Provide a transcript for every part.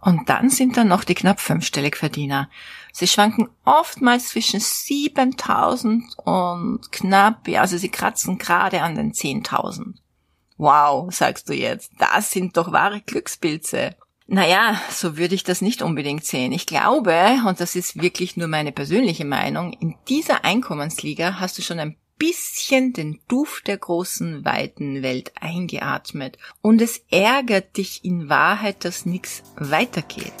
Und dann sind da noch die knapp fünfstellig Verdiener. Sie schwanken oftmals zwischen 7000 und knapp, ja, also sie kratzen gerade an den 10.000. Wow, sagst du jetzt, das sind doch wahre Glückspilze. Naja, so würde ich das nicht unbedingt sehen. Ich glaube, und das ist wirklich nur meine persönliche Meinung, in dieser Einkommensliga hast du schon ein bisschen den Duft der großen, weiten Welt eingeatmet und es ärgert dich in Wahrheit, dass nichts weitergeht.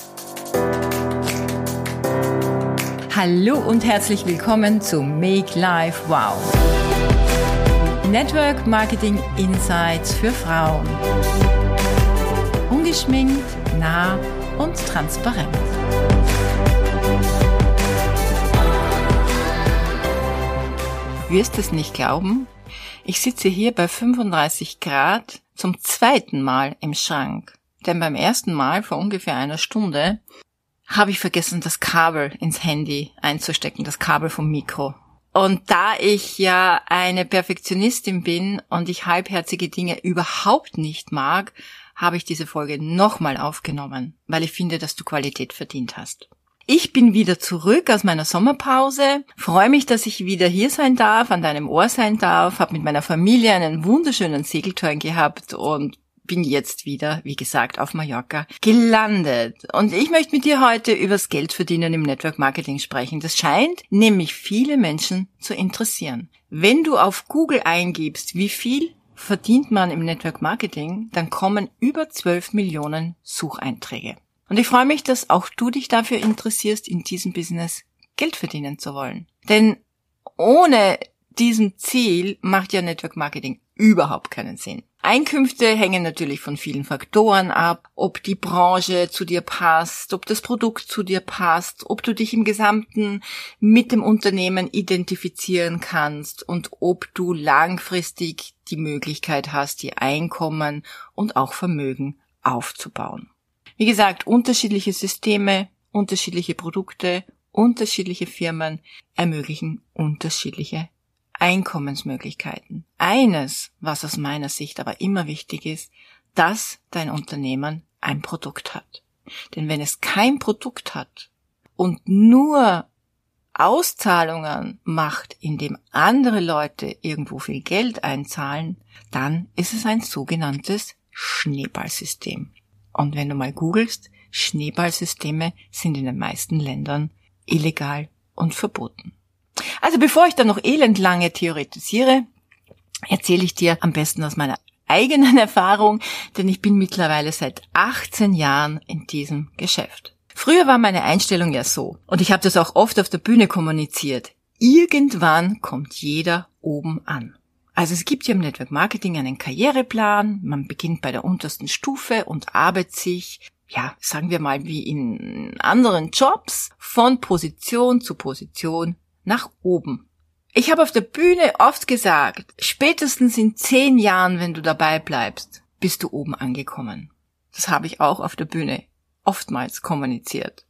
Hallo und herzlich willkommen zu Make Life Wow. Network Marketing Insights für Frauen. Ungeschminkt, nah und transparent. Wirst es nicht glauben, ich sitze hier bei 35 Grad zum zweiten Mal im Schrank. Denn beim ersten Mal vor ungefähr einer Stunde habe ich vergessen, das Kabel ins Handy einzustecken, das Kabel vom Mikro. Und da ich ja eine Perfektionistin bin und ich halbherzige Dinge überhaupt nicht mag, habe ich diese Folge nochmal aufgenommen, weil ich finde, dass du Qualität verdient hast. Ich bin wieder zurück aus meiner Sommerpause, freue mich, dass ich wieder hier sein darf, an deinem Ohr sein darf, habe mit meiner Familie einen wunderschönen Segelturn gehabt und bin jetzt wieder, wie gesagt, auf Mallorca gelandet. Und ich möchte mit dir heute übers Geldverdienen im Network Marketing sprechen. Das scheint nämlich viele Menschen zu interessieren. Wenn du auf Google eingibst, wie viel verdient man im Network Marketing, dann kommen über 12 Millionen Sucheinträge. Und ich freue mich, dass auch du dich dafür interessierst, in diesem Business Geld verdienen zu wollen. Denn ohne diesem Ziel macht ja Network Marketing überhaupt keinen Sinn. Einkünfte hängen natürlich von vielen Faktoren ab, ob die Branche zu dir passt, ob das Produkt zu dir passt, ob du dich im Gesamten mit dem Unternehmen identifizieren kannst und ob du langfristig die Möglichkeit hast, die Einkommen und auch Vermögen aufzubauen. Wie gesagt, unterschiedliche Systeme, unterschiedliche Produkte, unterschiedliche Firmen ermöglichen unterschiedliche Einkommensmöglichkeiten. Eines, was aus meiner Sicht aber immer wichtig ist, dass dein Unternehmen ein Produkt hat. Denn wenn es kein Produkt hat und nur Auszahlungen macht, indem andere Leute irgendwo viel Geld einzahlen, dann ist es ein sogenanntes Schneeballsystem. Und wenn du mal googelst, Schneeballsysteme sind in den meisten Ländern illegal und verboten. Also bevor ich dann noch elendlange theoretisiere, erzähle ich dir am besten aus meiner eigenen Erfahrung, denn ich bin mittlerweile seit 18 Jahren in diesem Geschäft. Früher war meine Einstellung ja so, und ich habe das auch oft auf der Bühne kommuniziert. Irgendwann kommt jeder oben an. Also es gibt hier im Network Marketing einen Karriereplan. Man beginnt bei der untersten Stufe und arbeitet sich, ja, sagen wir mal wie in anderen Jobs, von Position zu Position nach oben. Ich habe auf der Bühne oft gesagt, spätestens in zehn Jahren, wenn du dabei bleibst, bist du oben angekommen. Das habe ich auch auf der Bühne oftmals kommuniziert.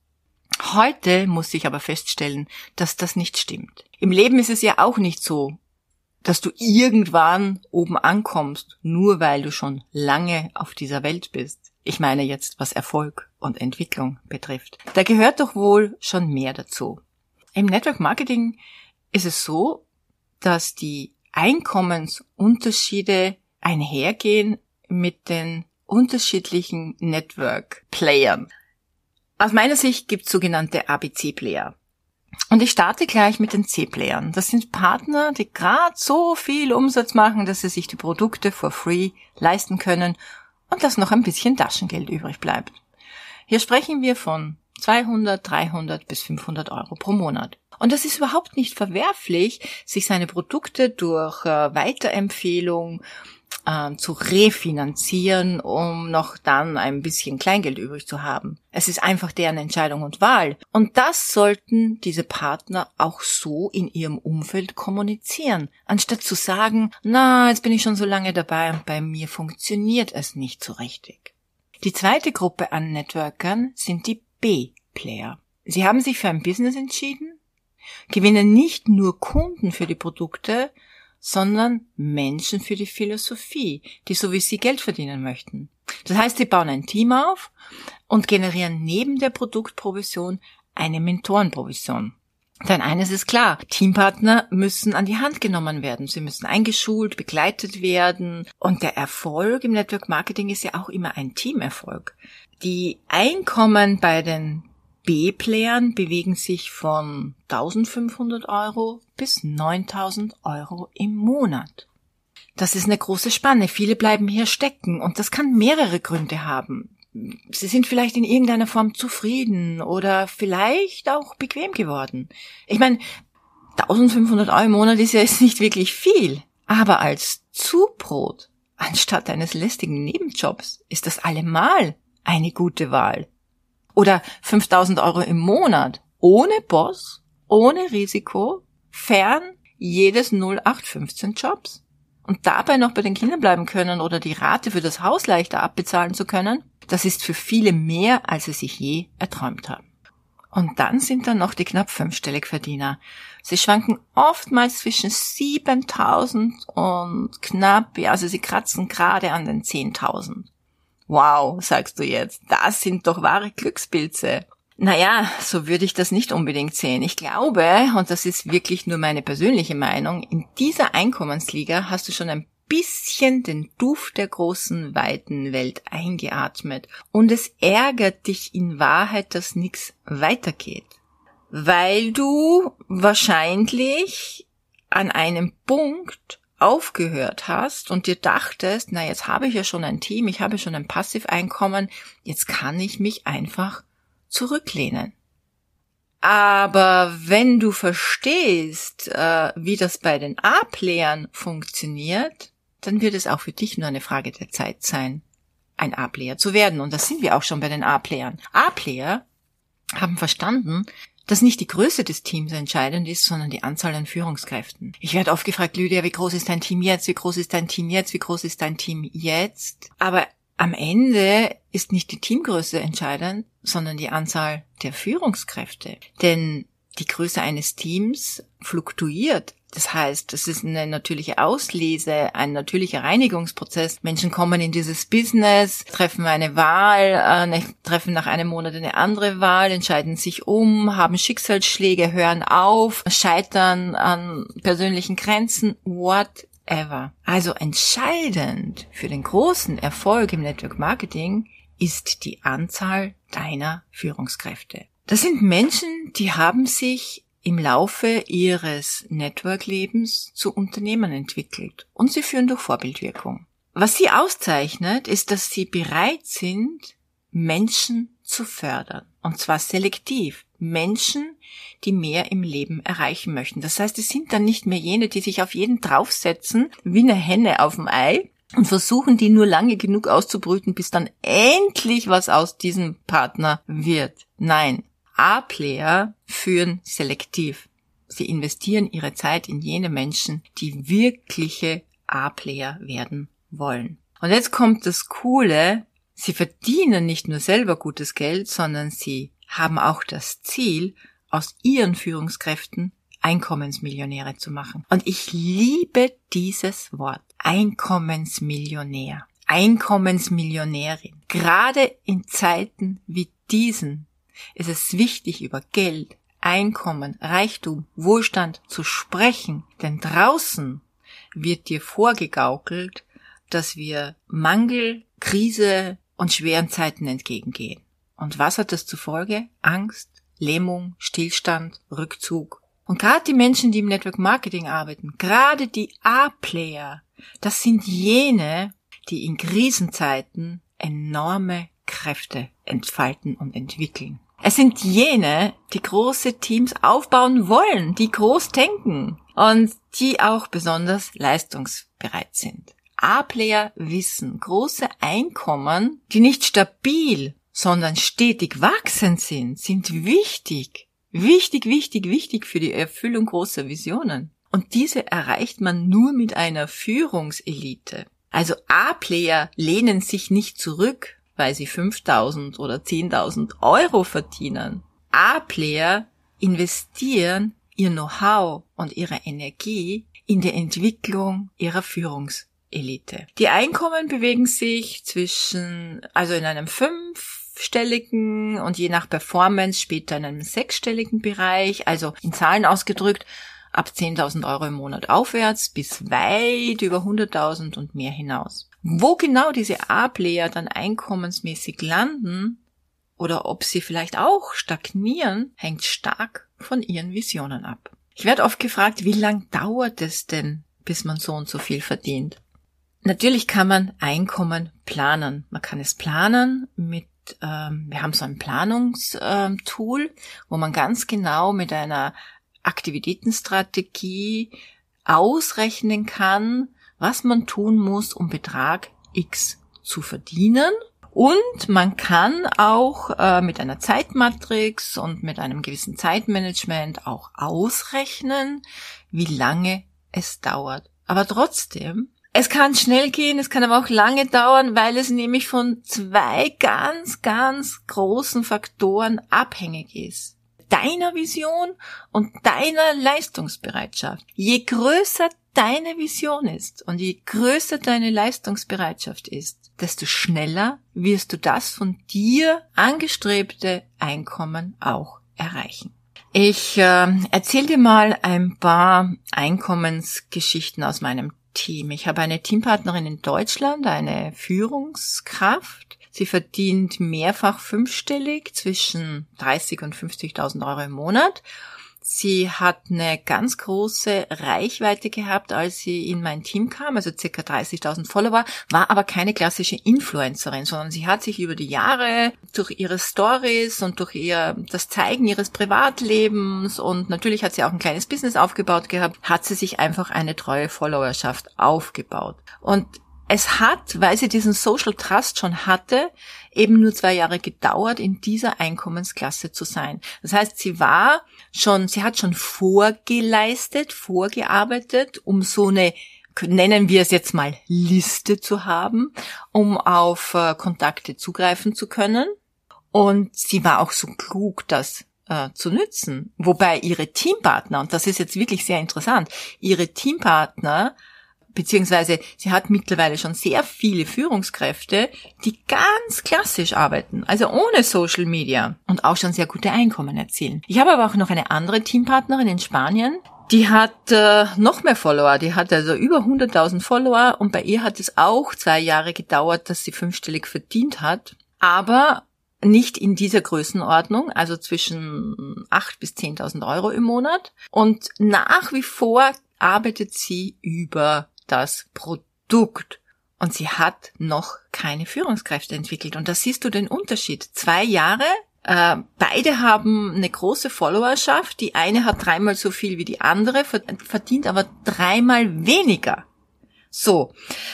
Heute muss ich aber feststellen, dass das nicht stimmt. Im Leben ist es ja auch nicht so, dass du irgendwann oben ankommst, nur weil du schon lange auf dieser Welt bist. Ich meine jetzt, was Erfolg und Entwicklung betrifft. Da gehört doch wohl schon mehr dazu. Im Network Marketing ist es so, dass die Einkommensunterschiede einhergehen mit den unterschiedlichen Network Playern. Aus meiner Sicht gibt es sogenannte ABC-Player. Und ich starte gleich mit den C-Playern. Das sind Partner, die gerade so viel Umsatz machen, dass sie sich die Produkte for free leisten können und dass noch ein bisschen Taschengeld übrig bleibt. Hier sprechen wir von 200, 300 bis 500 Euro pro Monat. Und das ist überhaupt nicht verwerflich, sich seine Produkte durch äh, Weiterempfehlung äh, zu refinanzieren, um noch dann ein bisschen Kleingeld übrig zu haben. Es ist einfach deren Entscheidung und Wahl. Und das sollten diese Partner auch so in ihrem Umfeld kommunizieren, anstatt zu sagen, na, jetzt bin ich schon so lange dabei und bei mir funktioniert es nicht so richtig. Die zweite Gruppe an Networkern sind die B-Player. Sie haben sich für ein Business entschieden, gewinnen nicht nur Kunden für die Produkte, sondern Menschen für die Philosophie, die so wie sie Geld verdienen möchten. Das heißt, sie bauen ein Team auf und generieren neben der Produktprovision eine Mentorenprovision. Denn eines ist klar, Teampartner müssen an die Hand genommen werden. Sie müssen eingeschult, begleitet werden. Und der Erfolg im Network Marketing ist ja auch immer ein Teamerfolg. Die Einkommen bei den B-Playern bewegen sich von 1500 Euro bis 9000 Euro im Monat. Das ist eine große Spanne. Viele bleiben hier stecken und das kann mehrere Gründe haben. Sie sind vielleicht in irgendeiner Form zufrieden oder vielleicht auch bequem geworden. Ich meine, 1500 Euro im Monat ist ja jetzt nicht wirklich viel, aber als Zubrot anstatt eines lästigen Nebenjobs ist das allemal eine gute Wahl. Oder 5000 Euro im Monat ohne Boss, ohne Risiko, fern jedes 0815 Jobs und dabei noch bei den Kindern bleiben können oder die Rate für das Haus leichter abbezahlen zu können, das ist für viele mehr, als sie sich je erträumt haben. Und dann sind da noch die knapp fünfstellig Verdiener. Sie schwanken oftmals zwischen 7000 und knapp, ja, also sie kratzen gerade an den 10.000. Wow, sagst du jetzt, das sind doch wahre Glückspilze. Naja, so würde ich das nicht unbedingt sehen. Ich glaube, und das ist wirklich nur meine persönliche Meinung, in dieser Einkommensliga hast du schon ein bisschen den Duft der großen, weiten Welt eingeatmet. Und es ärgert dich in Wahrheit, dass nichts weitergeht. Weil du wahrscheinlich an einem Punkt aufgehört hast und dir dachtest, na jetzt habe ich ja schon ein Team, ich habe schon ein Passiveinkommen, jetzt kann ich mich einfach zurücklehnen. Aber wenn du verstehst, äh, wie das bei den A-Playern funktioniert, dann wird es auch für dich nur eine Frage der Zeit sein, ein A-Player zu werden. Und das sind wir auch schon bei den A-Playern. A-Player haben verstanden, dass nicht die Größe des Teams entscheidend ist, sondern die Anzahl an Führungskräften. Ich werde oft gefragt, Lydia, wie groß ist dein Team jetzt? Wie groß ist dein Team jetzt? Wie groß ist dein Team jetzt? Aber am Ende ist nicht die Teamgröße entscheidend, sondern die Anzahl der Führungskräfte. Denn die Größe eines Teams fluktuiert. Das heißt, es ist eine natürliche Auslese, ein natürlicher Reinigungsprozess. Menschen kommen in dieses Business, treffen eine Wahl, äh, treffen nach einem Monat eine andere Wahl, entscheiden sich um, haben Schicksalsschläge, hören auf, scheitern an persönlichen Grenzen, what ever. Also entscheidend für den großen Erfolg im Network Marketing ist die Anzahl deiner Führungskräfte. Das sind Menschen, die haben sich im Laufe ihres Network-Lebens zu Unternehmen entwickelt und sie führen durch Vorbildwirkung. Was sie auszeichnet, ist, dass sie bereit sind, Menschen zu fördern. Und zwar selektiv. Menschen, die mehr im Leben erreichen möchten. Das heißt, es sind dann nicht mehr jene, die sich auf jeden draufsetzen, wie eine Henne auf dem Ei, und versuchen, die nur lange genug auszubrüten, bis dann endlich was aus diesem Partner wird. Nein. A-Player führen selektiv. Sie investieren ihre Zeit in jene Menschen, die wirkliche A-Player werden wollen. Und jetzt kommt das Coole, sie verdienen nicht nur selber gutes Geld, sondern sie haben auch das Ziel, aus ihren Führungskräften Einkommensmillionäre zu machen. Und ich liebe dieses Wort. Einkommensmillionär. Einkommensmillionärin. Gerade in Zeiten wie diesen ist es wichtig, über Geld, Einkommen, Reichtum, Wohlstand zu sprechen. Denn draußen wird dir vorgegaukelt, dass wir Mangel, Krise und schweren Zeiten entgegengehen. Und was hat das zur Folge? Angst, Lähmung, Stillstand, Rückzug. Und gerade die Menschen, die im Network Marketing arbeiten, gerade die A-Player, das sind jene, die in Krisenzeiten enorme Kräfte entfalten und entwickeln. Es sind jene, die große Teams aufbauen wollen, die groß denken und die auch besonders leistungsbereit sind. A-Player wissen, große Einkommen, die nicht stabil sondern stetig wachsend sind, sind wichtig. Wichtig, wichtig, wichtig für die Erfüllung großer Visionen. Und diese erreicht man nur mit einer Führungselite. Also A-Player lehnen sich nicht zurück, weil sie 5000 oder 10.000 Euro verdienen. A-Player investieren ihr Know-how und ihre Energie in die Entwicklung ihrer Führungs Elite. Die Einkommen bewegen sich zwischen, also in einem fünfstelligen und je nach Performance später in einem sechsstelligen Bereich, also in Zahlen ausgedrückt, ab 10.000 Euro im Monat aufwärts bis weit über 100.000 und mehr hinaus. Wo genau diese A-Player dann einkommensmäßig landen oder ob sie vielleicht auch stagnieren, hängt stark von ihren Visionen ab. Ich werde oft gefragt, wie lang dauert es denn, bis man so und so viel verdient? Natürlich kann man Einkommen planen. Man kann es planen mit, ähm, wir haben so ein Planungstool, wo man ganz genau mit einer Aktivitätenstrategie ausrechnen kann, was man tun muss, um Betrag X zu verdienen. Und man kann auch äh, mit einer Zeitmatrix und mit einem gewissen Zeitmanagement auch ausrechnen, wie lange es dauert. Aber trotzdem, es kann schnell gehen, es kann aber auch lange dauern, weil es nämlich von zwei ganz, ganz großen Faktoren abhängig ist deiner Vision und deiner Leistungsbereitschaft. Je größer deine Vision ist und je größer deine Leistungsbereitschaft ist, desto schneller wirst du das von dir angestrebte Einkommen auch erreichen. Ich äh, erzähle dir mal ein paar Einkommensgeschichten aus meinem Team. Ich habe eine Teampartnerin in Deutschland, eine Führungskraft, Sie verdient mehrfach fünfstellig zwischen 30 und 50.000 Euro im Monat. Sie hat eine ganz große Reichweite gehabt, als sie in mein Team kam, also circa 30.000 Follower, war aber keine klassische Influencerin, sondern sie hat sich über die Jahre durch ihre Stories und durch ihr, das Zeigen ihres Privatlebens und natürlich hat sie auch ein kleines Business aufgebaut gehabt, hat sie sich einfach eine treue Followerschaft aufgebaut. Und es hat, weil sie diesen Social Trust schon hatte, eben nur zwei Jahre gedauert, in dieser Einkommensklasse zu sein. Das heißt, sie war schon, sie hat schon vorgeleistet, vorgearbeitet, um so eine nennen wir es jetzt mal Liste zu haben, um auf äh, Kontakte zugreifen zu können. Und sie war auch so klug, das äh, zu nützen. Wobei ihre Teampartner, und das ist jetzt wirklich sehr interessant, ihre Teampartner beziehungsweise sie hat mittlerweile schon sehr viele Führungskräfte, die ganz klassisch arbeiten, also ohne Social Media und auch schon sehr gute Einkommen erzielen. Ich habe aber auch noch eine andere Teampartnerin in Spanien, die hat äh, noch mehr Follower, die hat also über 100.000 Follower und bei ihr hat es auch zwei Jahre gedauert, dass sie fünfstellig verdient hat, aber nicht in dieser Größenordnung, also zwischen 8 bis 10.000 Euro im Monat. Und nach wie vor arbeitet sie über das Produkt. Und sie hat noch keine Führungskräfte entwickelt. Und da siehst du den Unterschied. Zwei Jahre, äh, beide haben eine große Followerschaft. Die eine hat dreimal so viel wie die andere, verdient aber dreimal weniger. So,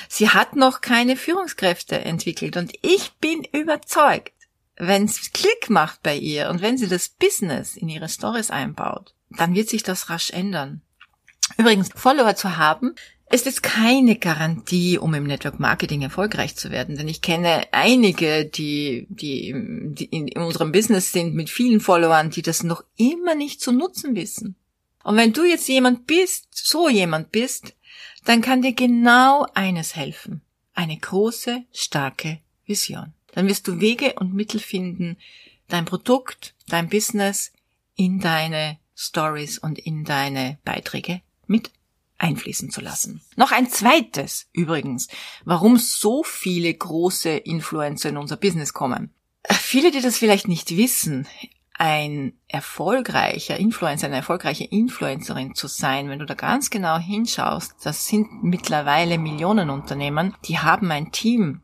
sie hat noch keine Führungskräfte entwickelt. Und ich bin überzeugt, wenn es Klick macht bei ihr und wenn sie das Business in ihre Stories einbaut, dann wird sich das rasch ändern. Übrigens, Follower zu haben, ist es keine Garantie, um im Network Marketing erfolgreich zu werden. Denn ich kenne einige, die, die, die in unserem Business sind mit vielen Followern, die das noch immer nicht zu nutzen wissen. Und wenn du jetzt jemand bist, so jemand bist, dann kann dir genau eines helfen. Eine große, starke Vision. Dann wirst du Wege und Mittel finden, dein Produkt, dein Business in deine Stories und in deine Beiträge mit einfließen zu lassen. Noch ein zweites übrigens, warum so viele große Influencer in unser Business kommen. Viele, die das vielleicht nicht wissen, ein erfolgreicher Influencer, eine erfolgreiche Influencerin zu sein, wenn du da ganz genau hinschaust, das sind mittlerweile Millionenunternehmen, die haben ein Team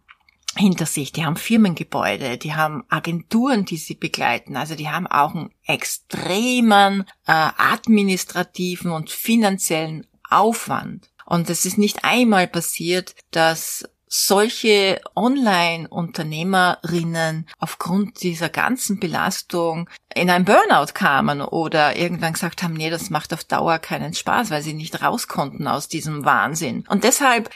hinter sich, die haben Firmengebäude, die haben Agenturen, die sie begleiten, also die haben auch einen extremen äh, administrativen und finanziellen Aufwand. Und es ist nicht einmal passiert, dass solche Online-Unternehmerinnen aufgrund dieser ganzen Belastung in ein Burnout kamen oder irgendwann gesagt haben, nee, das macht auf Dauer keinen Spaß, weil sie nicht raus konnten aus diesem Wahnsinn. Und deshalb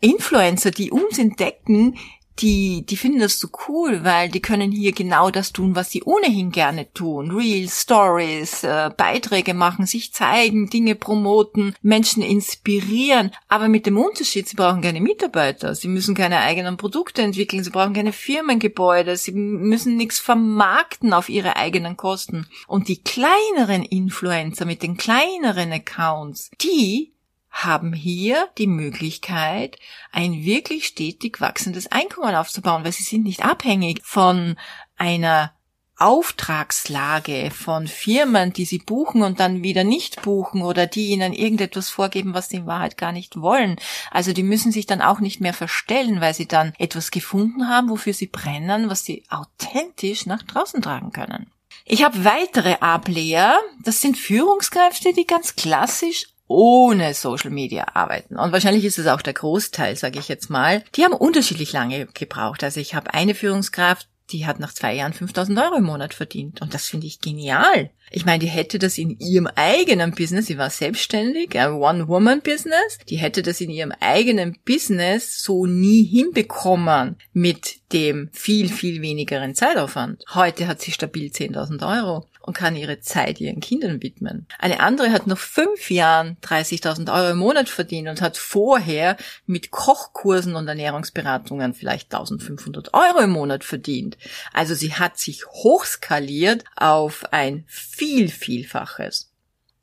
Influencer, die uns entdecken, die, die finden das so cool, weil die können hier genau das tun, was sie ohnehin gerne tun. Real Stories, äh, Beiträge machen, sich zeigen, Dinge promoten, Menschen inspirieren. Aber mit dem Unterschied, sie brauchen keine Mitarbeiter, sie müssen keine eigenen Produkte entwickeln, sie brauchen keine Firmengebäude, sie müssen nichts vermarkten auf ihre eigenen Kosten. Und die kleineren Influencer mit den kleineren Accounts, die haben hier die Möglichkeit, ein wirklich stetig wachsendes Einkommen aufzubauen, weil sie sind nicht abhängig von einer Auftragslage von Firmen, die sie buchen und dann wieder nicht buchen oder die ihnen irgendetwas vorgeben, was sie in Wahrheit gar nicht wollen. Also die müssen sich dann auch nicht mehr verstellen, weil sie dann etwas gefunden haben, wofür sie brennen, was sie authentisch nach draußen tragen können. Ich habe weitere Ableher. Das sind Führungskräfte, die ganz klassisch ohne Social Media arbeiten. Und wahrscheinlich ist es auch der Großteil, sage ich jetzt mal. Die haben unterschiedlich lange gebraucht. Also ich habe eine Führungskraft, die hat nach zwei Jahren 5000 Euro im Monat verdient. Und das finde ich genial. Ich meine, die hätte das in ihrem eigenen Business, sie war selbstständig, ein One-Woman-Business, die hätte das in ihrem eigenen Business so nie hinbekommen mit dem viel, viel wenigeren Zeitaufwand. Heute hat sie stabil 10.000 Euro und kann ihre Zeit ihren Kindern widmen. Eine andere hat nach fünf Jahren 30.000 Euro im Monat verdient und hat vorher mit Kochkursen und Ernährungsberatungen vielleicht 1.500 Euro im Monat verdient. Also sie hat sich hochskaliert auf ein viel, vielfaches.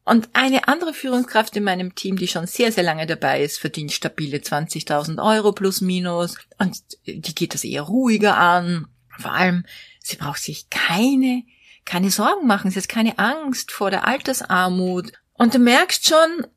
Und eine andere Führungskraft in meinem Team, die schon sehr, sehr lange dabei ist, verdient stabile 20.000 Euro plus minus. Und die geht das eher ruhiger an. Vor allem, sie braucht sich keine, keine Sorgen machen. Sie hat keine Angst vor der Altersarmut. Und du merkst schon,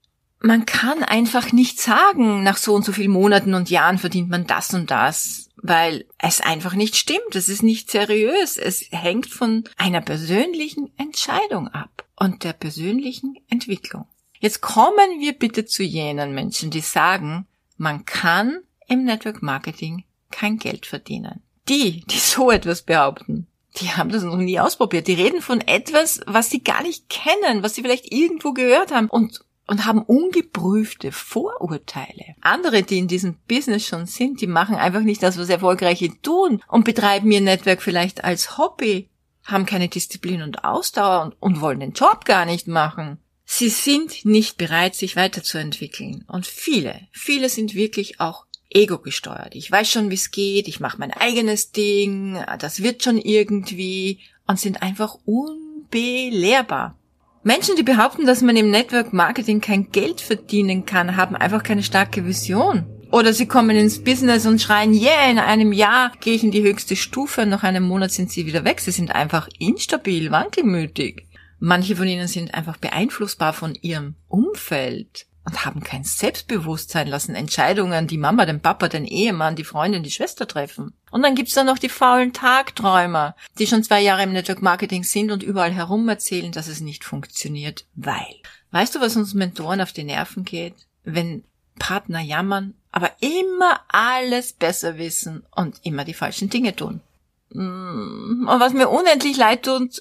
man kann einfach nicht sagen, nach so und so vielen Monaten und Jahren verdient man das und das, weil es einfach nicht stimmt. Es ist nicht seriös. Es hängt von einer persönlichen Entscheidung ab und der persönlichen Entwicklung. Jetzt kommen wir bitte zu jenen Menschen, die sagen, man kann im Network Marketing kein Geld verdienen. Die, die so etwas behaupten, die haben das noch nie ausprobiert. Die reden von etwas, was sie gar nicht kennen, was sie vielleicht irgendwo gehört haben und und haben ungeprüfte Vorurteile. Andere, die in diesem Business schon sind, die machen einfach nicht das, was Erfolgreiche tun und betreiben ihr Netzwerk vielleicht als Hobby haben keine Disziplin und Ausdauer und, und wollen den Job gar nicht machen. Sie sind nicht bereit, sich weiterzuentwickeln. Und viele, viele sind wirklich auch ego gesteuert. Ich weiß schon, wie es geht, ich mache mein eigenes Ding, das wird schon irgendwie und sind einfach unbelehrbar. Menschen, die behaupten, dass man im Network Marketing kein Geld verdienen kann, haben einfach keine starke Vision. Oder sie kommen ins Business und schreien, yeah, in einem Jahr gehe ich in die höchste Stufe, nach einem Monat sind sie wieder weg. Sie sind einfach instabil, wankelmütig. Manche von ihnen sind einfach beeinflussbar von ihrem Umfeld und haben kein Selbstbewusstsein, lassen Entscheidungen die Mama, den Papa, den Ehemann, die Freundin, die Schwester treffen. Und dann gibt's da noch die faulen Tagträumer, die schon zwei Jahre im Network Marketing sind und überall herum erzählen, dass es nicht funktioniert, weil. Weißt du, was uns Mentoren auf die Nerven geht? Wenn Partner jammern, aber immer alles besser wissen und immer die falschen Dinge tun. Mm, und was mir unendlich leid tut,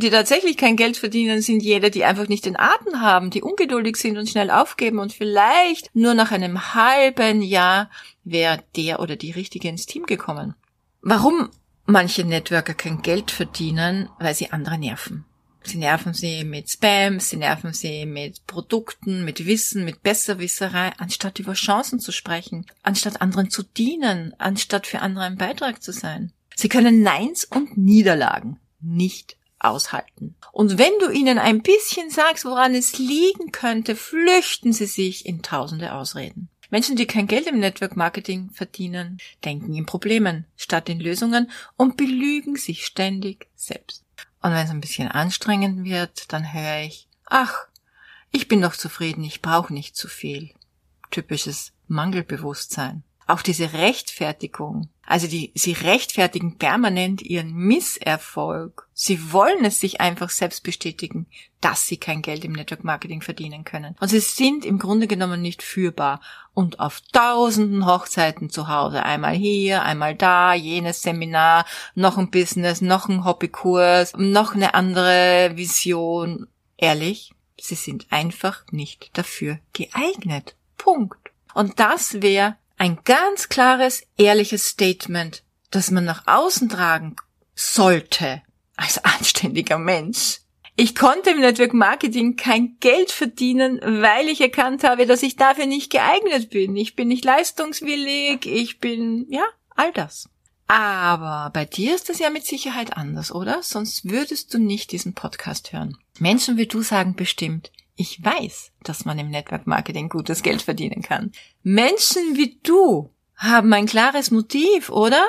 die tatsächlich kein Geld verdienen, sind jene, die einfach nicht den Atem haben, die ungeduldig sind und schnell aufgeben und vielleicht nur nach einem halben Jahr wäre der oder die Richtige ins Team gekommen. Warum manche Networker kein Geld verdienen? Weil sie andere nerven. Sie nerven sie mit Spam, sie nerven sie mit Produkten, mit Wissen, mit Besserwisserei, anstatt über Chancen zu sprechen, anstatt anderen zu dienen, anstatt für andere ein Beitrag zu sein. Sie können Neins und Niederlagen nicht aushalten. Und wenn du ihnen ein bisschen sagst, woran es liegen könnte, flüchten sie sich in tausende Ausreden. Menschen, die kein Geld im Network Marketing verdienen, denken in Problemen statt in Lösungen und belügen sich ständig selbst. Und wenn es ein bisschen anstrengend wird, dann höre ich, ach, ich bin doch zufrieden, ich brauche nicht zu viel. Typisches Mangelbewusstsein. Auch diese Rechtfertigung. Also die, sie rechtfertigen permanent ihren Misserfolg. Sie wollen es sich einfach selbst bestätigen, dass sie kein Geld im Network Marketing verdienen können. Und sie sind im Grunde genommen nicht führbar. Und auf tausenden Hochzeiten zu Hause, einmal hier, einmal da, jenes Seminar, noch ein Business, noch ein Hobbykurs, noch eine andere Vision. Ehrlich, sie sind einfach nicht dafür geeignet. Punkt. Und das wäre ein ganz klares, ehrliches Statement, das man nach außen tragen sollte als anständiger Mensch. Ich konnte im Network Marketing kein Geld verdienen, weil ich erkannt habe, dass ich dafür nicht geeignet bin. Ich bin nicht leistungswillig, ich bin, ja, all das. Aber bei dir ist das ja mit Sicherheit anders, oder? Sonst würdest du nicht diesen Podcast hören. Menschen wie du sagen bestimmt, ich weiß, dass man im Network Marketing gutes Geld verdienen kann. Menschen wie du haben ein klares Motiv, oder?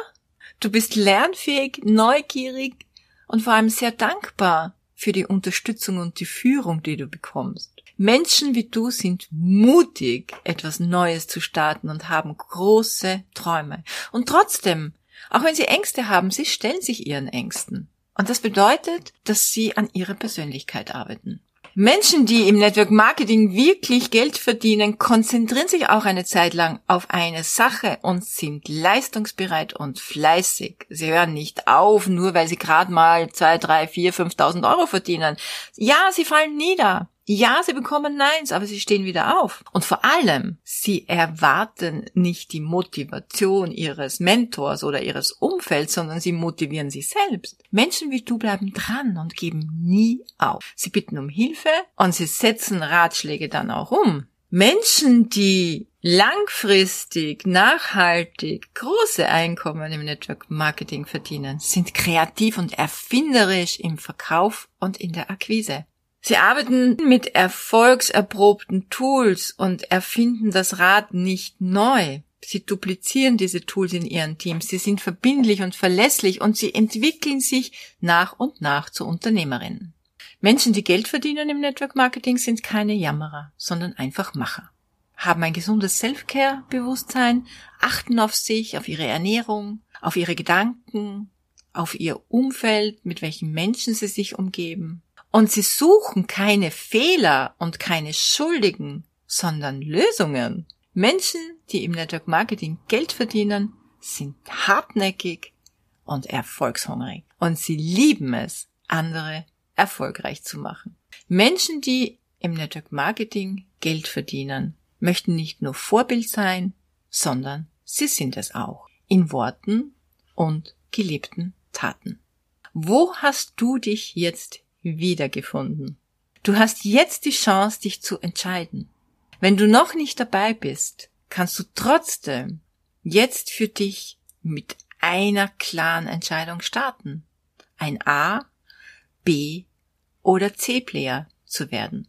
Du bist lernfähig, neugierig und vor allem sehr dankbar für die Unterstützung und die Führung, die du bekommst. Menschen wie du sind mutig, etwas Neues zu starten und haben große Träume. Und trotzdem, auch wenn sie Ängste haben, sie stellen sich ihren Ängsten. Und das bedeutet, dass sie an ihrer Persönlichkeit arbeiten. Menschen, die im Network Marketing wirklich Geld verdienen, konzentrieren sich auch eine Zeit lang auf eine Sache und sind leistungsbereit und fleißig. Sie hören nicht auf, nur weil sie gerade mal zwei, drei, vier, fünftausend Euro verdienen. Ja, sie fallen nieder. Ja, sie bekommen Neins, aber sie stehen wieder auf. Und vor allem, sie erwarten nicht die Motivation ihres Mentors oder ihres Umfelds, sondern sie motivieren sich selbst. Menschen wie du bleiben dran und geben nie auf. Sie bitten um Hilfe und sie setzen Ratschläge dann auch um. Menschen, die langfristig, nachhaltig große Einkommen im Network Marketing verdienen, sind kreativ und erfinderisch im Verkauf und in der Akquise. Sie arbeiten mit erfolgserprobten Tools und erfinden das Rad nicht neu. Sie duplizieren diese Tools in ihren Teams. Sie sind verbindlich und verlässlich und sie entwickeln sich nach und nach zu Unternehmerinnen. Menschen, die Geld verdienen im Network Marketing, sind keine Jammerer, sondern einfach Macher. Haben ein gesundes Self-Care-Bewusstsein, achten auf sich, auf ihre Ernährung, auf ihre Gedanken, auf ihr Umfeld, mit welchen Menschen sie sich umgeben, und sie suchen keine Fehler und keine Schuldigen, sondern Lösungen. Menschen, die im Network Marketing Geld verdienen, sind hartnäckig und erfolgshungrig. Und sie lieben es, andere erfolgreich zu machen. Menschen, die im Network Marketing Geld verdienen, möchten nicht nur Vorbild sein, sondern sie sind es auch. In Worten und gelebten Taten. Wo hast du dich jetzt wiedergefunden. Du hast jetzt die Chance, dich zu entscheiden. Wenn du noch nicht dabei bist, kannst du trotzdem jetzt für dich mit einer klaren Entscheidung starten. Ein A, B oder C-Player zu werden.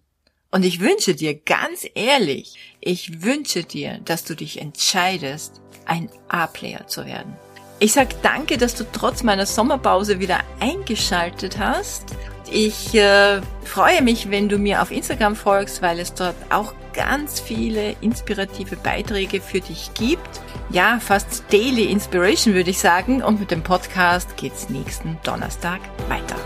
Und ich wünsche dir ganz ehrlich, ich wünsche dir, dass du dich entscheidest, ein A-Player zu werden. Ich sag danke, dass du trotz meiner Sommerpause wieder eingeschaltet hast ich äh, freue mich, wenn du mir auf Instagram folgst, weil es dort auch ganz viele inspirative Beiträge für dich gibt. Ja, fast Daily Inspiration würde ich sagen. Und mit dem Podcast geht's nächsten Donnerstag weiter.